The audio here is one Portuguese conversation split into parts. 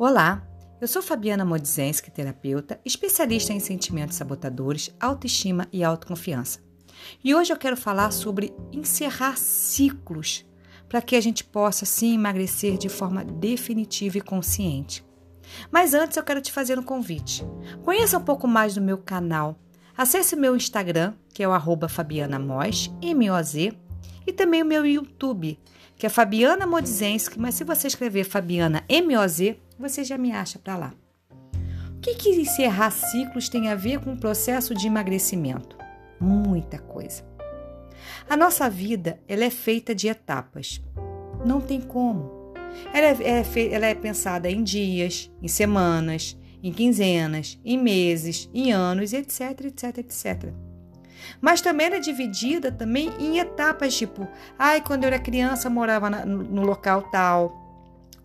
Olá, eu sou Fabiana Modzenski, terapeuta, especialista em sentimentos sabotadores, autoestima e autoconfiança. E hoje eu quero falar sobre encerrar ciclos para que a gente possa sim emagrecer de forma definitiva e consciente. Mas antes eu quero te fazer um convite. Conheça um pouco mais do meu canal. Acesse o meu Instagram, que é o arroba Fabiana Moz, M-O-Z, e também o meu YouTube, que é Fabiana Modzenski, mas se você escrever Fabiana M-O-Z, você já me acha para lá. O que, que encerrar ciclos tem a ver com o processo de emagrecimento? Muita coisa. A nossa vida ela é feita de etapas. Não tem como. Ela é, é, ela é pensada em dias, em semanas, em quinzenas, em meses, em anos, etc, etc, etc. Mas também era dividida também em etapas, tipo, ai, quando eu era criança morava na, no local tal,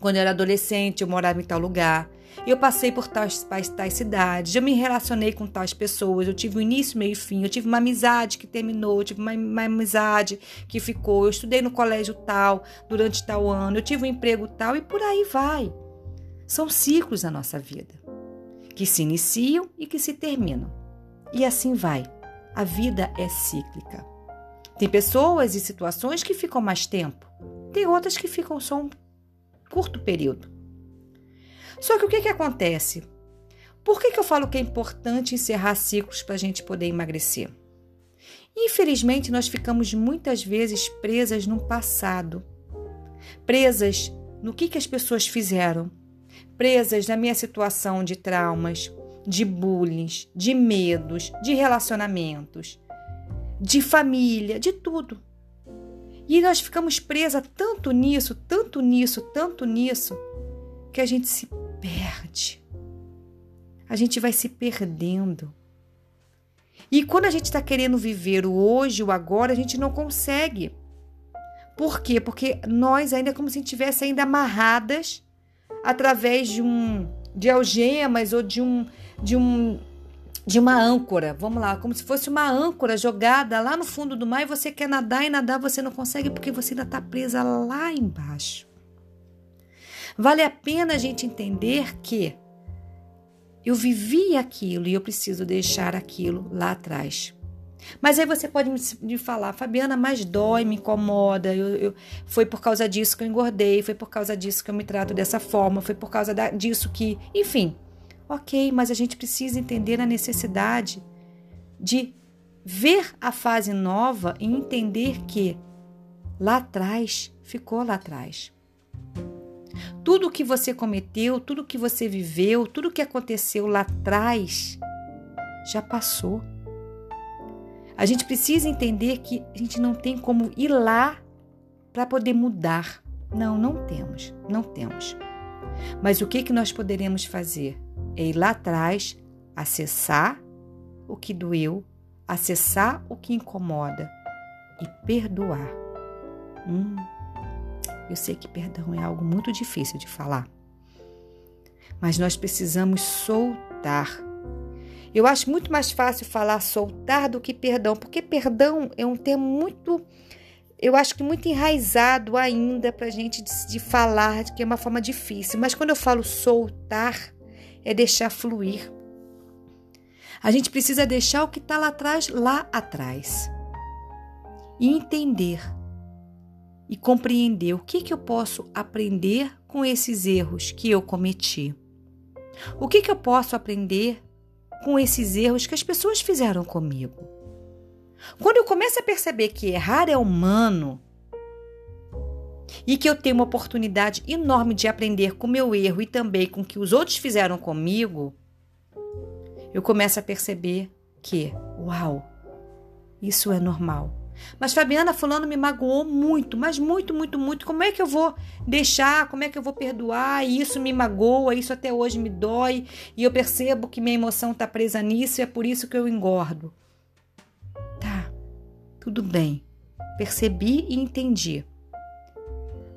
quando eu era adolescente, eu morava em tal lugar. Eu passei por tais, tais, tais cidades, eu me relacionei com tais pessoas, eu tive um início, meio e fim, eu tive uma amizade que terminou, eu tive uma, uma amizade que ficou, eu estudei no colégio tal, durante tal ano, eu tive um emprego tal e por aí vai. São ciclos na nossa vida, que se iniciam e que se terminam. E assim vai. A vida é cíclica. Tem pessoas e situações que ficam mais tempo, tem outras que ficam só um curto período. Só que o que, que acontece? Por que, que eu falo que é importante encerrar ciclos para a gente poder emagrecer? Infelizmente, nós ficamos muitas vezes presas no passado, presas no que, que as pessoas fizeram, presas na minha situação de traumas, de bullying, de medos, de relacionamentos, de família, de tudo. E nós ficamos presas tanto nisso, tanto nisso, tanto nisso, que a gente se perde. A gente vai se perdendo. E quando a gente está querendo viver o hoje, o agora, a gente não consegue. Por quê? Porque nós ainda é como se estivesse ainda amarradas através de um de algemas ou de um de um de uma âncora. Vamos lá, como se fosse uma âncora jogada lá no fundo do mar e você quer nadar e nadar você não consegue porque você ainda está presa lá embaixo. Vale a pena a gente entender que eu vivi aquilo e eu preciso deixar aquilo lá atrás. Mas aí você pode me falar, Fabiana, mas dói, me incomoda. Eu, eu, foi por causa disso que eu engordei, foi por causa disso que eu me trato dessa forma, foi por causa da, disso que. Enfim, Ok, mas a gente precisa entender a necessidade de ver a fase nova e entender que lá atrás ficou lá atrás. Tudo que você cometeu, tudo que você viveu, tudo que aconteceu lá atrás já passou. A gente precisa entender que a gente não tem como ir lá para poder mudar. Não, não temos, não temos. Mas o que que nós poderemos fazer? É ir lá atrás, acessar o que doeu, acessar o que incomoda e perdoar. Hum, eu sei que perdão é algo muito difícil de falar, mas nós precisamos soltar. Eu acho muito mais fácil falar soltar do que perdão, porque perdão é um termo muito, eu acho que muito enraizado ainda para a gente de, de falar, que é uma forma difícil. Mas quando eu falo soltar, é deixar fluir. A gente precisa deixar o que está lá atrás, lá atrás. E entender e compreender o que, que eu posso aprender com esses erros que eu cometi. O que, que eu posso aprender com esses erros que as pessoas fizeram comigo. Quando eu começo a perceber que errar é humano, e que eu tenho uma oportunidade enorme de aprender com o meu erro e também com o que os outros fizeram comigo, eu começo a perceber que, uau, isso é normal. Mas Fabiana, fulano me magoou muito, mas muito, muito, muito. Como é que eu vou deixar? Como é que eu vou perdoar? E isso me magoa, isso até hoje me dói, e eu percebo que minha emoção está presa nisso e é por isso que eu engordo. Tá, tudo bem. Percebi e entendi.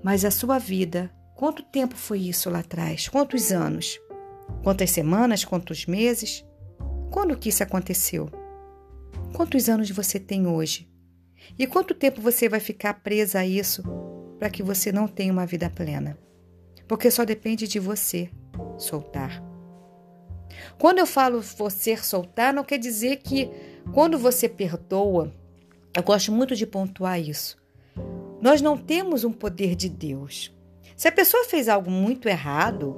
Mas a sua vida, quanto tempo foi isso lá atrás? Quantos anos? Quantas semanas? Quantos meses? Quando que isso aconteceu? Quantos anos você tem hoje? E quanto tempo você vai ficar presa a isso para que você não tenha uma vida plena? Porque só depende de você. soltar. Quando eu falo você soltar, não quer dizer que quando você perdoa, eu gosto muito de pontuar isso. Nós não temos um poder de Deus. Se a pessoa fez algo muito errado,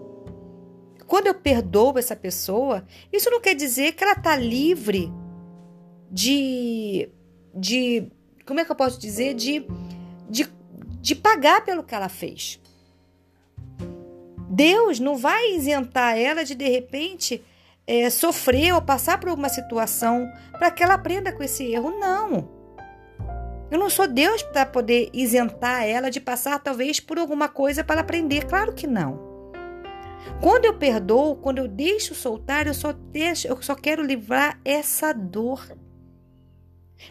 quando eu perdoo essa pessoa, isso não quer dizer que ela está livre de, de. Como é que eu posso dizer? De, de, de pagar pelo que ela fez. Deus não vai isentar ela de, de repente, é, sofrer ou passar por uma situação para que ela aprenda com esse erro. Não. Eu não sou Deus para poder isentar ela de passar, talvez, por alguma coisa para aprender. Claro que não. Quando eu perdoo, quando eu deixo soltar, eu só deixo, eu só quero livrar essa dor.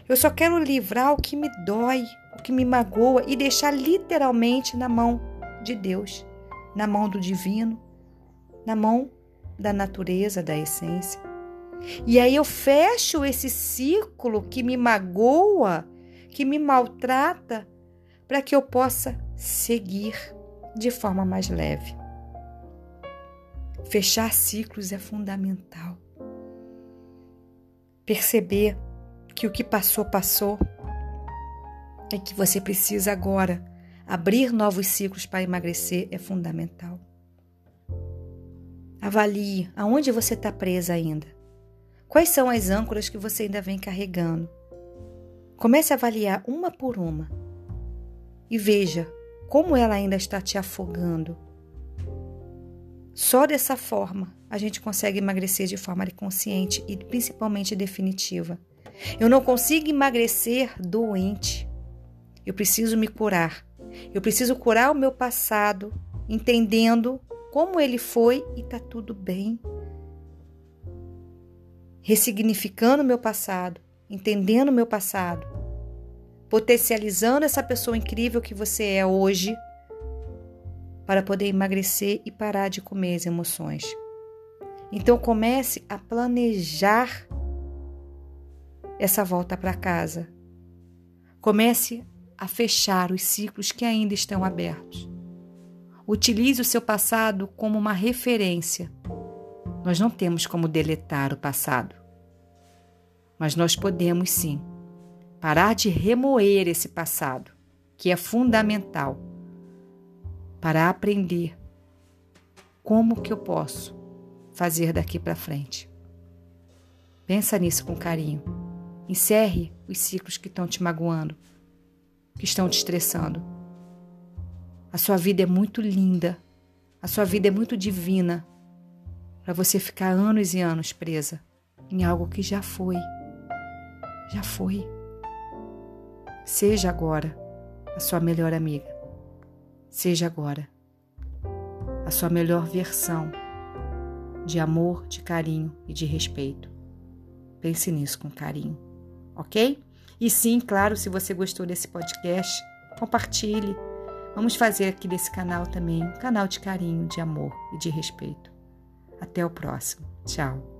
Eu só quero livrar o que me dói, o que me magoa e deixar literalmente na mão de Deus, na mão do divino, na mão da natureza, da essência. E aí eu fecho esse ciclo que me magoa que me maltrata, para que eu possa seguir de forma mais leve. Fechar ciclos é fundamental. Perceber que o que passou, passou e que você precisa agora abrir novos ciclos para emagrecer é fundamental. Avalie aonde você está presa ainda. Quais são as âncoras que você ainda vem carregando? Comece a avaliar uma por uma e veja como ela ainda está te afogando. Só dessa forma a gente consegue emagrecer de forma consciente e principalmente definitiva. Eu não consigo emagrecer doente. Eu preciso me curar. Eu preciso curar o meu passado, entendendo como ele foi e tá tudo bem. Ressignificando o meu passado, entendendo o meu passado, potencializando essa pessoa incrível que você é hoje para poder emagrecer e parar de comer as emoções. Então comece a planejar essa volta para casa. Comece a fechar os ciclos que ainda estão abertos. Utilize o seu passado como uma referência. Nós não temos como deletar o passado mas nós podemos sim parar de remoer esse passado, que é fundamental para aprender como que eu posso fazer daqui para frente. Pensa nisso com carinho. Encerre os ciclos que estão te magoando, que estão te estressando. A sua vida é muito linda, a sua vida é muito divina para você ficar anos e anos presa em algo que já foi já foi. Seja agora a sua melhor amiga. Seja agora a sua melhor versão de amor, de carinho e de respeito. Pense nisso com carinho, ok? E sim, claro, se você gostou desse podcast, compartilhe. Vamos fazer aqui desse canal também um canal de carinho, de amor e de respeito. Até o próximo. Tchau.